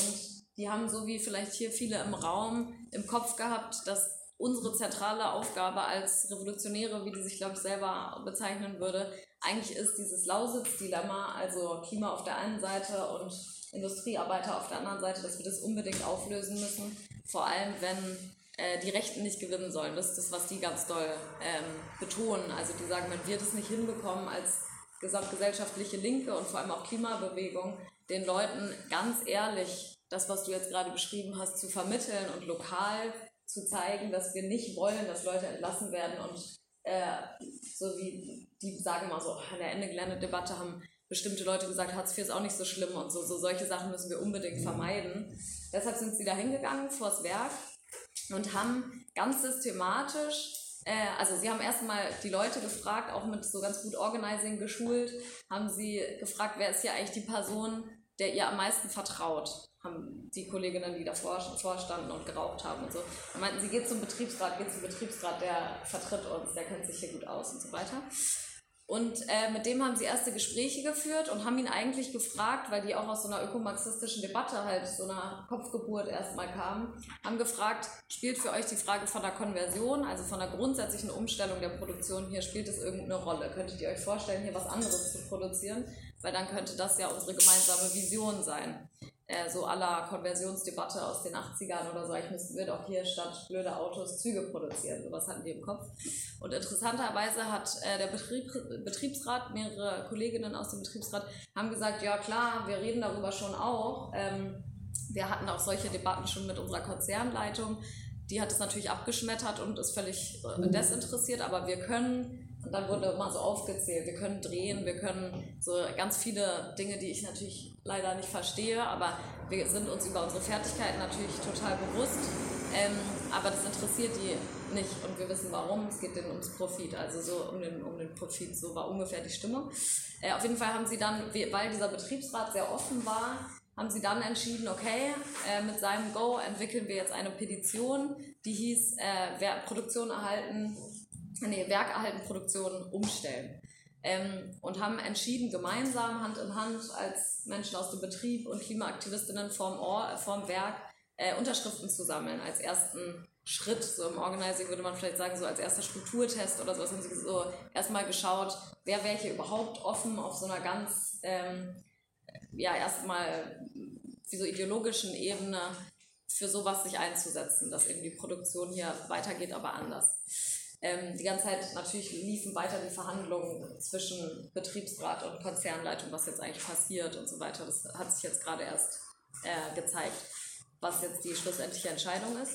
Und die haben so wie vielleicht hier viele im Raum im Kopf gehabt, dass unsere zentrale Aufgabe als Revolutionäre, wie die sich, glaube ich, selber bezeichnen würde, eigentlich ist dieses Lausitz-Dilemma, also Klima auf der einen Seite und Industriearbeiter auf der anderen Seite, dass wir das unbedingt auflösen müssen. Vor allem, wenn äh, die Rechten nicht gewinnen sollen. Das ist das, was die ganz doll ähm, betonen. Also die sagen, wenn wir das nicht hinbekommen als gesamtgesellschaftliche Linke und vor allem auch Klimabewegung, den Leuten ganz ehrlich das, was du jetzt gerade beschrieben hast, zu vermitteln und lokal zu zeigen, dass wir nicht wollen, dass Leute entlassen werden und äh, so wie die sagen mal so, an der Ende Geländedebatte haben bestimmte Leute gesagt, Hartz IV ist auch nicht so schlimm und so, so solche Sachen müssen wir unbedingt vermeiden. Deshalb sind sie da hingegangen vors Werk und haben ganz systematisch, äh, also sie haben erstmal die Leute gefragt, auch mit so ganz gut Organizing geschult, haben sie gefragt, wer ist hier eigentlich die Person, der ihr am meisten vertraut haben die Kolleginnen, die davor vorstanden und geraucht haben und so. Dann meinten sie, geht zum Betriebsrat, geht zum Betriebsrat, der vertritt uns, der kennt sich hier gut aus und so weiter. Und äh, mit dem haben sie erste Gespräche geführt und haben ihn eigentlich gefragt, weil die auch aus so einer ökomarxistischen Debatte halt, so einer Kopfgeburt erstmal kamen, haben gefragt, spielt für euch die Frage von der Konversion, also von der grundsätzlichen Umstellung der Produktion hier, spielt es irgendeine Rolle? Könntet ihr euch vorstellen, hier was anderes zu produzieren? Weil dann könnte das ja unsere gemeinsame Vision sein äh, so aller Konversionsdebatte aus den 80ern oder so, ich müsste, wird auch hier statt blöde Autos Züge produzieren. Sowas hatten die im Kopf. Und interessanterweise hat äh, der Betrieb, Betriebsrat, mehrere Kolleginnen aus dem Betriebsrat, haben gesagt, ja klar, wir reden darüber schon auch. Ähm, wir hatten auch solche Debatten schon mit unserer Konzernleitung. Die hat es natürlich abgeschmettert und ist völlig äh, desinteressiert, aber wir können und dann wurde mal so aufgezählt, wir können drehen, wir können so ganz viele Dinge, die ich natürlich leider nicht verstehe, aber wir sind uns über unsere Fertigkeiten natürlich total bewusst. Ähm, aber das interessiert die nicht und wir wissen warum. Es geht denen ums Profit, also so um den, um den Profit. So war ungefähr die Stimmung. Äh, auf jeden Fall haben sie dann, weil dieser Betriebsrat sehr offen war, haben sie dann entschieden, okay, äh, mit seinem Go entwickeln wir jetzt eine Petition, die hieß äh, Produktion erhalten, nee, Werk erhalten, Produktion umstellen. Ähm, und haben entschieden, gemeinsam, Hand in Hand, als Menschen aus dem Betrieb und Klimaaktivistinnen vorm, Or vorm Werk äh, Unterschriften zu sammeln, als ersten Schritt. So im Organizing würde man vielleicht sagen, so als erster Strukturtest oder sowas haben sie so erstmal geschaut, wer wäre hier überhaupt offen auf so einer ganz, ähm, ja, erstmal wie so ideologischen Ebene für sowas sich einzusetzen, dass eben die Produktion hier weitergeht, aber anders. Ähm, die ganze Zeit natürlich liefen weiter die Verhandlungen zwischen Betriebsrat und Konzernleitung, was jetzt eigentlich passiert und so weiter. Das hat sich jetzt gerade erst äh, gezeigt, was jetzt die schlussendliche Entscheidung ist.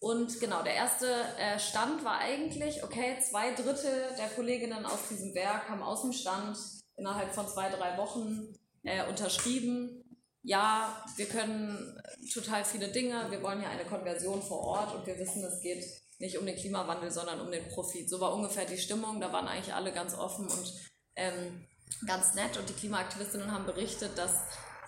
Und genau, der erste äh, Stand war eigentlich, okay, zwei Drittel der Kolleginnen aus diesem Werk haben aus dem Stand innerhalb von zwei, drei Wochen äh, unterschrieben. Ja, wir können total viele Dinge, wir wollen hier eine Konversion vor Ort und wir wissen, es geht nicht um den Klimawandel, sondern um den Profit. So war ungefähr die Stimmung. Da waren eigentlich alle ganz offen und ähm, ganz nett. Und die Klimaaktivistinnen haben berichtet, dass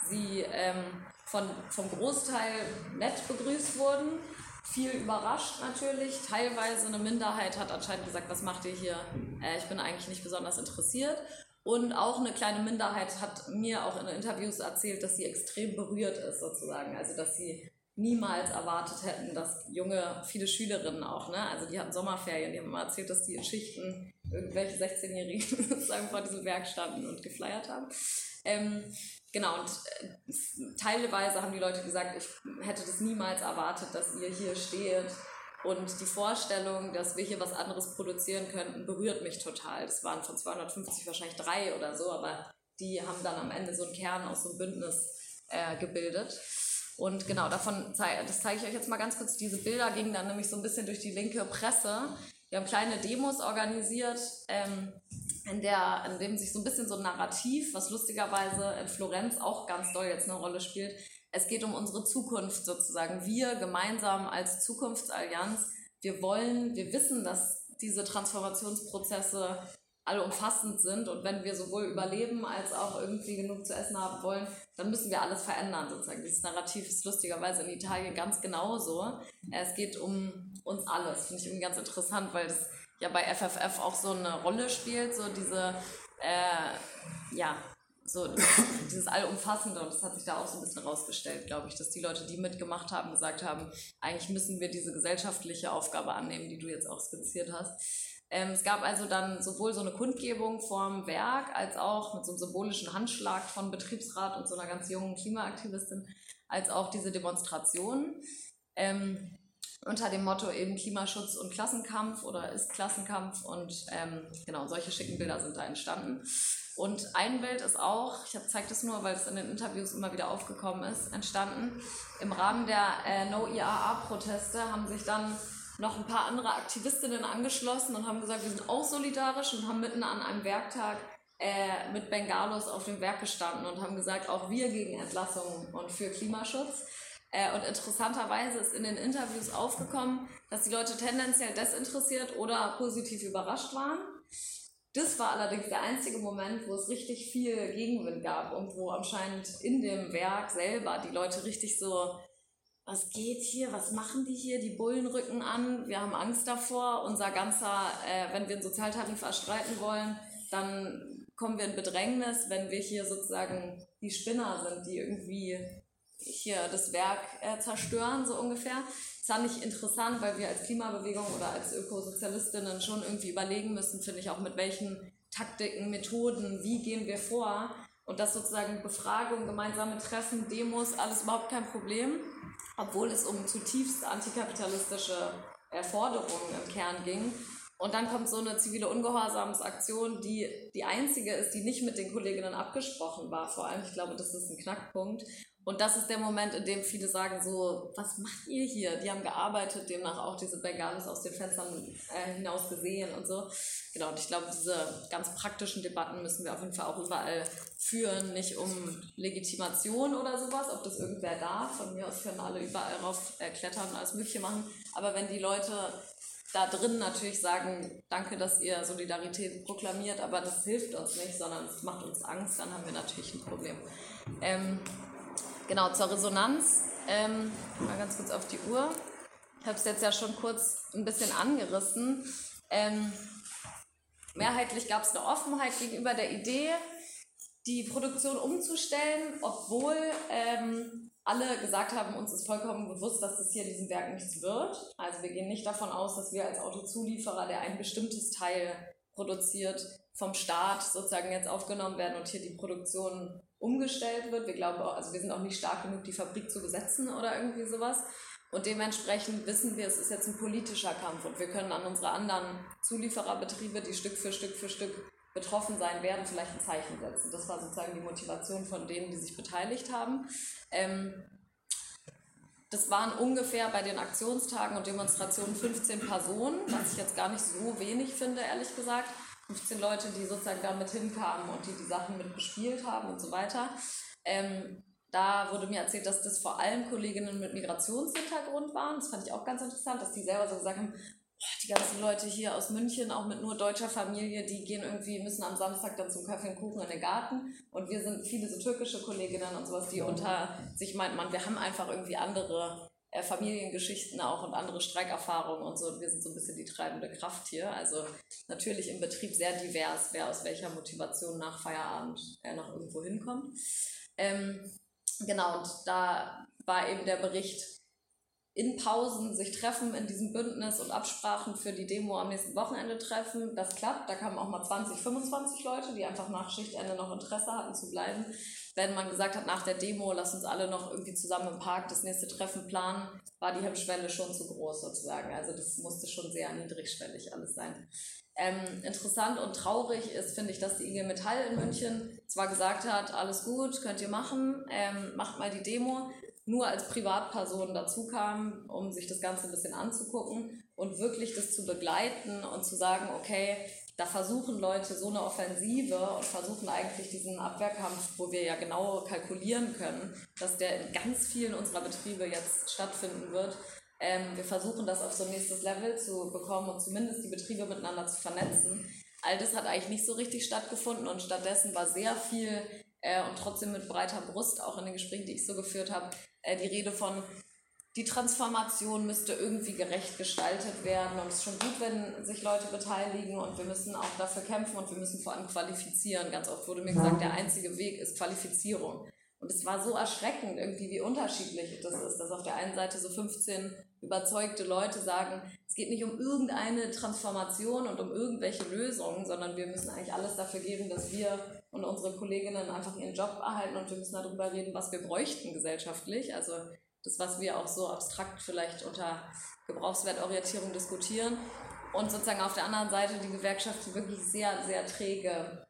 sie ähm, von, vom Großteil nett begrüßt wurden. Viel überrascht natürlich. Teilweise eine Minderheit hat anscheinend gesagt, was macht ihr hier? Äh, ich bin eigentlich nicht besonders interessiert. Und auch eine kleine Minderheit hat mir auch in Interviews erzählt, dass sie extrem berührt ist, sozusagen. Also, dass sie niemals erwartet hätten, dass junge, viele Schülerinnen auch, ne, also die hatten Sommerferien, die haben mal erzählt, dass die in Schichten irgendwelche 16-Jährigen sozusagen vor diesem Werk standen und gefleiert haben. Ähm, genau, und äh, teilweise haben die Leute gesagt, ich hätte das niemals erwartet, dass ihr hier steht. Und die Vorstellung, dass wir hier was anderes produzieren könnten, berührt mich total. Das waren von 250 wahrscheinlich drei oder so, aber die haben dann am Ende so einen Kern aus so einem Bündnis äh, gebildet. Und genau, davon zeige, das zeige ich euch jetzt mal ganz kurz. Diese Bilder gingen dann nämlich so ein bisschen durch die linke Presse. Wir haben kleine Demos organisiert, ähm, in, der, in dem sich so ein bisschen so ein Narrativ, was lustigerweise in Florenz auch ganz doll jetzt eine Rolle spielt. Es geht um unsere Zukunft sozusagen. Wir gemeinsam als Zukunftsallianz, wir wollen, wir wissen, dass diese Transformationsprozesse allumfassend sind und wenn wir sowohl überleben als auch irgendwie genug zu essen haben wollen, dann müssen wir alles verändern sozusagen. Dieses Narrativ ist lustigerweise in Italien ganz genauso. Es geht um uns alles, finde ich irgendwie ganz interessant, weil das ja bei FFF auch so eine Rolle spielt, so diese, äh, ja, so dieses Allumfassende und das hat sich da auch so ein bisschen rausgestellt, glaube ich, dass die Leute, die mitgemacht haben, gesagt haben, eigentlich müssen wir diese gesellschaftliche Aufgabe annehmen, die du jetzt auch skizziert hast. Ähm, es gab also dann sowohl so eine Kundgebung vorm Werk als auch mit so einem symbolischen Handschlag von Betriebsrat und so einer ganz jungen Klimaaktivistin, als auch diese Demonstration. Ähm, unter dem Motto eben Klimaschutz und Klassenkampf oder ist Klassenkampf und ähm, genau, solche schicken Bilder sind da entstanden. Und ein Bild ist auch, ich zeige das nur, weil es in den Interviews immer wieder aufgekommen ist, entstanden. Im Rahmen der äh, No-IAA-Proteste haben sich dann noch ein paar andere Aktivistinnen angeschlossen und haben gesagt, wir sind auch solidarisch und haben mitten an einem Werktag äh, mit Bengalos auf dem Werk gestanden und haben gesagt, auch wir gegen Entlassungen und für Klimaschutz. Äh, und interessanterweise ist in den Interviews aufgekommen, dass die Leute tendenziell desinteressiert oder positiv überrascht waren. Das war allerdings der einzige Moment, wo es richtig viel Gegenwind gab und wo anscheinend in dem Werk selber die Leute richtig so was geht hier, was machen die hier, die Bullen rücken an, wir haben Angst davor, unser ganzer, äh, wenn wir einen Sozialtarif erstreiten wollen, dann kommen wir in Bedrängnis, wenn wir hier sozusagen die Spinner sind, die irgendwie hier das Werk äh, zerstören, so ungefähr. Das fand ich interessant, weil wir als Klimabewegung oder als Ökosozialistinnen schon irgendwie überlegen müssen, finde ich auch mit welchen Taktiken, Methoden, wie gehen wir vor. Und das sozusagen Befragung, gemeinsame Treffen, Demos, alles überhaupt kein Problem obwohl es um zutiefst antikapitalistische Forderungen im Kern ging. Und dann kommt so eine zivile Ungehorsamsaktion, die die einzige ist, die nicht mit den Kolleginnen abgesprochen war. Vor allem, ich glaube, das ist ein Knackpunkt. Und das ist der Moment, in dem viele sagen so, was macht ihr hier? Die haben gearbeitet, demnach auch diese Bengalis aus den Fenstern äh, hinaus gesehen und so. Genau, und ich glaube, diese ganz praktischen Debatten müssen wir auf jeden Fall auch überall führen, nicht um Legitimation oder sowas, ob das irgendwer darf. Von mir aus können alle überall rauf äh, klettern und alles Mögliche machen. Aber wenn die Leute da drin natürlich sagen, danke, dass ihr Solidarität proklamiert, aber das hilft uns nicht, sondern es macht uns Angst, dann haben wir natürlich ein Problem. Ähm, genau, zur Resonanz. Ähm, mal ganz kurz auf die Uhr. Ich habe es jetzt ja schon kurz ein bisschen angerissen. Ähm, mehrheitlich gab es eine Offenheit gegenüber der Idee, die Produktion umzustellen, obwohl ähm, alle gesagt haben, uns ist vollkommen bewusst, dass das hier diesem Werk nichts wird. Also wir gehen nicht davon aus, dass wir als Autozulieferer, der ein bestimmtes Teil produziert, vom Staat sozusagen jetzt aufgenommen werden und hier die Produktion umgestellt wird. Wir glauben auch, also wir sind auch nicht stark genug, die Fabrik zu besetzen oder irgendwie sowas. Und dementsprechend wissen wir, es ist jetzt ein politischer Kampf und wir können an unsere anderen Zuliefererbetriebe, die Stück für Stück für Stück betroffen sein werden, vielleicht ein Zeichen setzen. Das war sozusagen die Motivation von denen, die sich beteiligt haben. Ähm, das waren ungefähr bei den Aktionstagen und Demonstrationen 15 Personen, was ich jetzt gar nicht so wenig finde, ehrlich gesagt. 15 Leute, die sozusagen da mit hinkamen und die die Sachen mit bespielt haben und so weiter. Ähm, da wurde mir erzählt, dass das vor allem Kolleginnen mit Migrationshintergrund waren. Das fand ich auch ganz interessant, dass die selber so gesagt haben, die ganzen Leute hier aus München, auch mit nur deutscher Familie, die gehen irgendwie, müssen am Samstag dann zum Kaffee und Kuchen in den Garten. Und wir sind viele so türkische Kolleginnen und sowas, die unter sich meinten, man, wir haben einfach irgendwie andere äh, Familiengeschichten auch und andere Streikerfahrungen und so. Und wir sind so ein bisschen die treibende Kraft hier. Also natürlich im Betrieb sehr divers, wer aus welcher Motivation nach Feierabend äh, noch irgendwo hinkommt. Ähm, genau, und da war eben der Bericht in Pausen sich treffen in diesem Bündnis und Absprachen für die Demo am nächsten Wochenende treffen. Das klappt. Da kamen auch mal 20, 25 Leute, die einfach nach Schichtende noch Interesse hatten zu bleiben. Wenn man gesagt hat, nach der Demo, lass uns alle noch irgendwie zusammen im Park das nächste Treffen planen, war die Hemmschwelle schon zu groß sozusagen. Also das musste schon sehr niedrigschwellig alles sein. Ähm, interessant und traurig ist, finde ich, dass die IG Metall in München zwar gesagt hat, alles gut, könnt ihr machen, ähm, macht mal die Demo, nur als Privatperson dazu kam, um sich das Ganze ein bisschen anzugucken und wirklich das zu begleiten und zu sagen, okay, da versuchen Leute so eine Offensive und versuchen eigentlich diesen Abwehrkampf, wo wir ja genau kalkulieren können, dass der in ganz vielen unserer Betriebe jetzt stattfinden wird. Ähm, wir versuchen das auf so ein nächstes Level zu bekommen und zumindest die Betriebe miteinander zu vernetzen. All das hat eigentlich nicht so richtig stattgefunden und stattdessen war sehr viel äh, und trotzdem mit breiter Brust, auch in den Gesprächen, die ich so geführt habe, äh, die Rede von, die Transformation müsste irgendwie gerecht gestaltet werden und es ist schon gut, wenn sich Leute beteiligen und wir müssen auch dafür kämpfen und wir müssen vor allem qualifizieren. Ganz oft wurde mir gesagt, der einzige Weg ist Qualifizierung. Und es war so erschreckend irgendwie, wie unterschiedlich das ist, dass auf der einen Seite so 15 überzeugte Leute sagen, es geht nicht um irgendeine Transformation und um irgendwelche Lösungen, sondern wir müssen eigentlich alles dafür geben, dass wir und unsere Kolleginnen einfach ihren Job erhalten und wir müssen darüber reden, was wir bräuchten gesellschaftlich. Also das, was wir auch so abstrakt vielleicht unter Gebrauchswertorientierung diskutieren. Und sozusagen auf der anderen Seite die Gewerkschaft, die wirklich sehr, sehr träge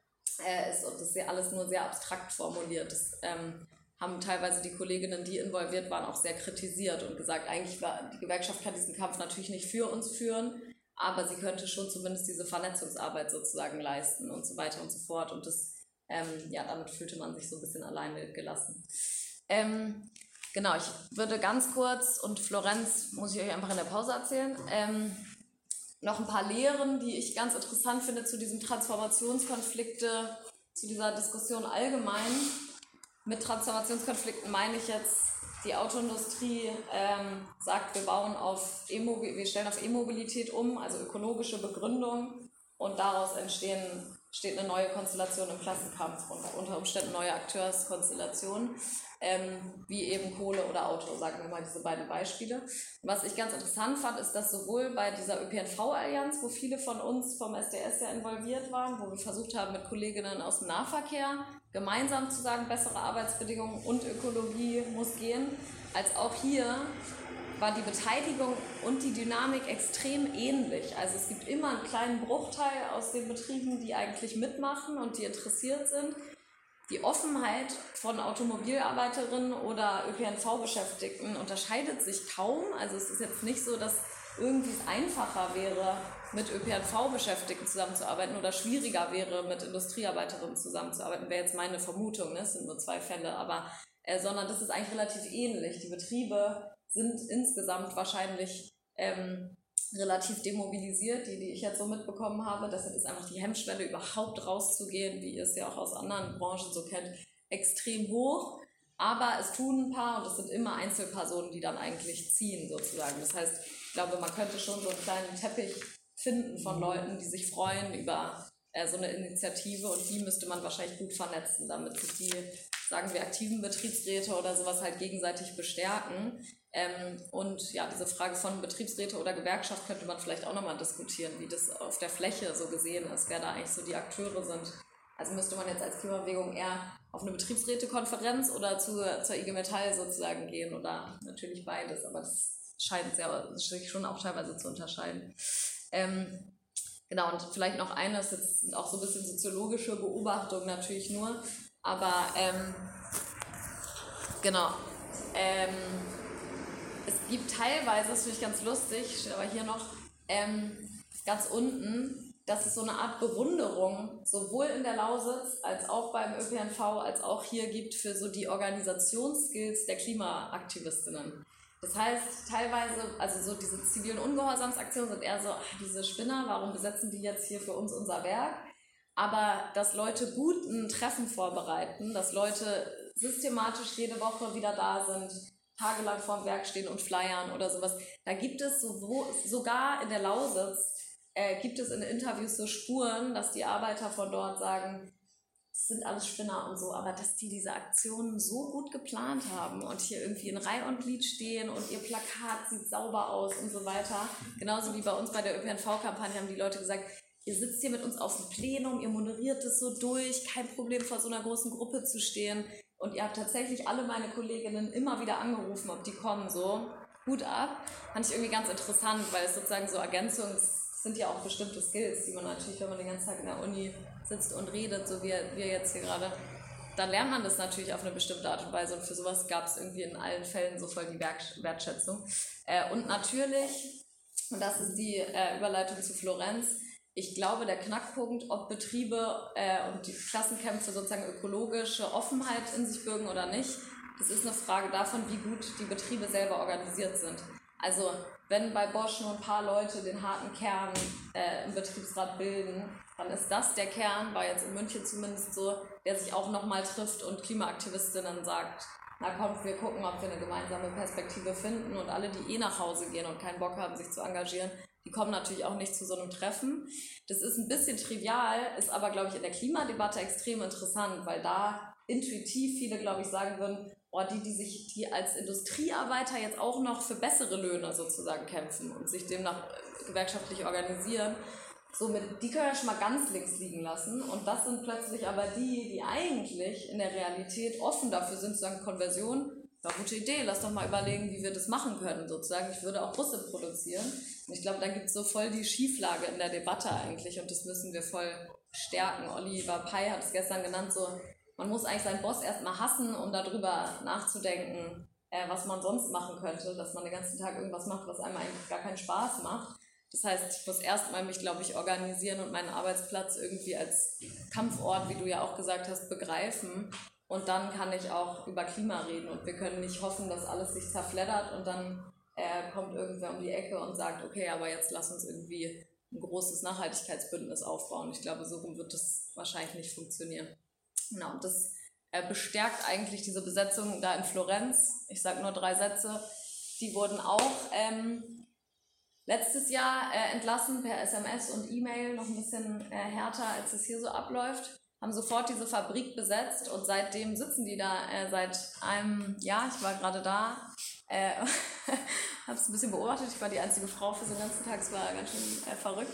äh, ist und das ja alles nur sehr abstrakt formuliert. Das ähm, haben teilweise die Kolleginnen, die involviert waren, auch sehr kritisiert und gesagt, eigentlich war die Gewerkschaft kann diesen Kampf natürlich nicht für uns führen, aber sie könnte schon zumindest diese Vernetzungsarbeit sozusagen leisten und so weiter und so fort. Und das ähm, ja, damit fühlte man sich so ein bisschen alleine gelassen. Ähm, genau, ich würde ganz kurz, und Florenz muss ich euch einfach in der Pause erzählen, ähm, noch ein paar Lehren, die ich ganz interessant finde zu diesem Transformationskonflikte, zu dieser Diskussion allgemein. Mit Transformationskonflikten meine ich jetzt, die Autoindustrie ähm, sagt, wir bauen auf e wir stellen auf E-Mobilität um, also ökologische Begründung und daraus entstehen steht eine neue Konstellation im Klassenkampf und unter Umständen neue Akteurskonstellationen, ähm, wie eben Kohle oder Auto, sagen wir mal diese beiden Beispiele. was ich ganz interessant fand, ist, dass sowohl bei dieser ÖPNV-Allianz, wo viele von uns vom SDS ja involviert waren, wo wir versucht haben, mit Kolleginnen aus dem Nahverkehr gemeinsam zu sagen, bessere Arbeitsbedingungen und Ökologie muss gehen, als auch hier war die Beteiligung und die Dynamik extrem ähnlich. Also es gibt immer einen kleinen Bruchteil aus den Betrieben, die eigentlich mitmachen und die interessiert sind. Die Offenheit von Automobilarbeiterinnen oder ÖPNV-Beschäftigten unterscheidet sich kaum. Also es ist jetzt nicht so, dass irgendwie es einfacher wäre, mit ÖPNV-Beschäftigten zusammenzuarbeiten oder schwieriger wäre, mit Industriearbeiterinnen zusammenzuarbeiten, wäre jetzt meine Vermutung, ne? es sind nur zwei Fälle, aber äh, sondern das ist eigentlich relativ ähnlich. Die Betriebe sind insgesamt wahrscheinlich ähm, relativ demobilisiert, die, die ich jetzt so mitbekommen habe. Deshalb ist einfach die Hemmschwelle, überhaupt rauszugehen, wie ihr es ja auch aus anderen Branchen so kennt, extrem hoch. Aber es tun ein paar und es sind immer Einzelpersonen, die dann eigentlich ziehen, sozusagen. Das heißt, ich glaube, man könnte schon so einen kleinen Teppich finden von Leuten, die sich freuen über äh, so eine Initiative und die müsste man wahrscheinlich gut vernetzen, damit sich die, sagen wir, aktiven Betriebsräte oder sowas halt gegenseitig bestärken. Ähm, und ja, diese Frage von Betriebsräte oder Gewerkschaft könnte man vielleicht auch nochmal diskutieren, wie das auf der Fläche so gesehen ist, wer da eigentlich so die Akteure sind. Also müsste man jetzt als Klimabewegung eher auf eine Betriebsrätekonferenz oder zu, zur IG Metall sozusagen gehen oder natürlich beides, aber das scheint sich schon auch teilweise zu unterscheiden. Ähm, genau, und vielleicht noch eine, das sind auch so ein bisschen soziologische Beobachtungen natürlich nur, aber ähm, genau. Ähm, es gibt teilweise, das finde ich ganz lustig, aber hier noch, ähm, ganz unten, dass es so eine Art Bewunderung sowohl in der Lausitz als auch beim ÖPNV als auch hier gibt für so die Organisationsskills der Klimaaktivistinnen. Das heißt, teilweise, also so diese zivilen Ungehorsamsaktionen sind eher so, ach, diese Spinner, warum besetzen die jetzt hier für uns unser Werk? Aber dass Leute gut ein Treffen vorbereiten, dass Leute systematisch jede Woche wieder da sind, tagelang vorm Werk stehen und flyern oder sowas. Da gibt es so, sogar in der Lausitz, äh, gibt es in Interviews so Spuren, dass die Arbeiter von dort sagen, es sind alles Spinner und so, aber dass die diese Aktionen so gut geplant haben und hier irgendwie in Reihe und Glied stehen und ihr Plakat sieht sauber aus und so weiter. Genauso wie bei uns bei der ÖPNV-Kampagne haben die Leute gesagt, ihr sitzt hier mit uns auf dem Plenum, ihr moderiert es so durch, kein Problem vor so einer großen Gruppe zu stehen. Und ihr habt tatsächlich alle meine Kolleginnen immer wieder angerufen, ob die kommen, so. Hut ab. Fand ich irgendwie ganz interessant, weil es sozusagen so Ergänzungen sind ja auch bestimmte Skills, die man natürlich, wenn man den ganzen Tag in der Uni sitzt und redet, so wie wir jetzt hier gerade, dann lernt man das natürlich auf eine bestimmte Art und Weise und für sowas gab es irgendwie in allen Fällen so voll die Wertschätzung. Äh, und natürlich, und das ist die äh, Überleitung zu Florenz, ich glaube, der Knackpunkt, ob Betriebe äh, und die Klassenkämpfe sozusagen ökologische Offenheit in sich bürgen oder nicht, das ist eine Frage davon, wie gut die Betriebe selber organisiert sind. Also wenn bei Bosch nur ein paar Leute den harten Kern äh, im Betriebsrat bilden, dann ist das der Kern, war jetzt in München zumindest so, der sich auch nochmal trifft und Klimaaktivistinnen sagt, na kommt, wir gucken, ob wir eine gemeinsame Perspektive finden und alle, die eh nach Hause gehen und keinen Bock haben, sich zu engagieren, die kommen natürlich auch nicht zu so einem Treffen. Das ist ein bisschen trivial, ist aber, glaube ich, in der Klimadebatte extrem interessant, weil da intuitiv viele, glaube ich, sagen würden, oh, die, die sich, die als Industriearbeiter jetzt auch noch für bessere Löhne sozusagen kämpfen und sich demnach gewerkschaftlich organisieren, somit, die können ja schon mal ganz links liegen lassen. Und das sind plötzlich aber die, die eigentlich in der Realität offen dafür sind, zu sagen, Konversion, war gute Idee, lass doch mal überlegen, wie wir das machen können, sozusagen. Ich würde auch Busse produzieren. Und ich glaube, da gibt es so voll die Schieflage in der Debatte eigentlich und das müssen wir voll stärken. Oliver Pai hat es gestern genannt, so, man muss eigentlich seinen Boss erstmal hassen, um darüber nachzudenken, äh, was man sonst machen könnte, dass man den ganzen Tag irgendwas macht, was einem eigentlich gar keinen Spaß macht. Das heißt, ich muss erstmal mich, glaube ich, organisieren und meinen Arbeitsplatz irgendwie als Kampfort, wie du ja auch gesagt hast, begreifen und dann kann ich auch über Klima reden und wir können nicht hoffen, dass alles sich zerfleddert und dann äh, kommt irgendwer um die Ecke und sagt, okay, aber jetzt lass uns irgendwie ein großes Nachhaltigkeitsbündnis aufbauen. Ich glaube, so wird das wahrscheinlich nicht funktionieren. Genau, und das äh, bestärkt eigentlich diese Besetzung da in Florenz. Ich sage nur drei Sätze. Die wurden auch ähm, letztes Jahr äh, entlassen per SMS und E-Mail, noch ein bisschen äh, härter, als es hier so abläuft haben sofort diese Fabrik besetzt und seitdem sitzen die da äh, seit einem Jahr. Ich war gerade da, äh, habe es ein bisschen beobachtet. Ich war die einzige Frau für so den ganzen Tag. Es war ganz schön äh, verrückt.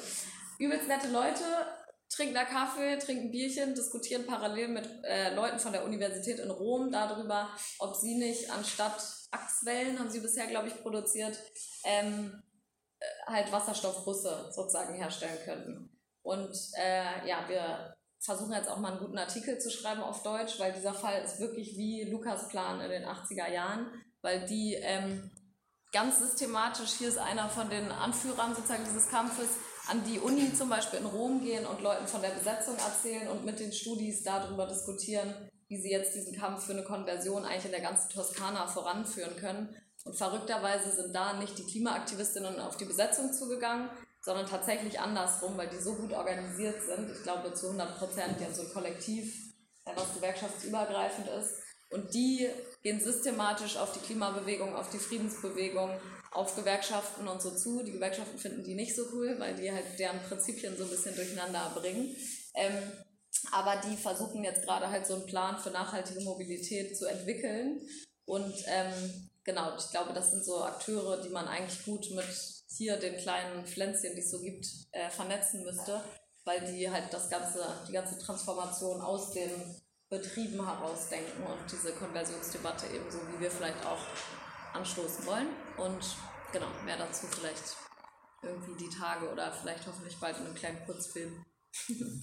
Übelst nette Leute, trinken da Kaffee, trinken Bierchen, diskutieren parallel mit äh, Leuten von der Universität in Rom darüber, ob sie nicht anstatt Achswellen, haben sie bisher, glaube ich, produziert, ähm, äh, halt Wasserstoffbusse sozusagen herstellen könnten. Und äh, ja, wir versuchen jetzt auch mal einen guten Artikel zu schreiben auf Deutsch, weil dieser Fall ist wirklich wie Lukas Plan in den 80er Jahren, weil die ähm, ganz systematisch, hier ist einer von den Anführern sozusagen dieses Kampfes, an die Uni zum Beispiel in Rom gehen und Leuten von der Besetzung erzählen und mit den Studis darüber diskutieren, wie sie jetzt diesen Kampf für eine Konversion eigentlich in der ganzen Toskana voranführen können. Und verrückterweise sind da nicht die Klimaaktivistinnen auf die Besetzung zugegangen, sondern tatsächlich andersrum, weil die so gut organisiert sind. Ich glaube zu 100 Prozent, die haben so ein Kollektiv, was gewerkschaftsübergreifend ist. Und die gehen systematisch auf die Klimabewegung, auf die Friedensbewegung, auf Gewerkschaften und so zu. Die Gewerkschaften finden die nicht so cool, weil die halt deren Prinzipien so ein bisschen durcheinander bringen. Ähm, aber die versuchen jetzt gerade halt so einen Plan für nachhaltige Mobilität zu entwickeln. Und ähm, genau, ich glaube, das sind so Akteure, die man eigentlich gut mit hier den kleinen Pflänzchen, die es so gibt, äh, vernetzen müsste, weil die halt das ganze, die ganze Transformation aus den Betrieben herausdenken und diese Konversionsdebatte ebenso wie wir vielleicht auch anstoßen wollen. Und genau, mehr dazu vielleicht irgendwie die Tage oder vielleicht hoffentlich bald in einem kleinen Kurzfilm. Schön.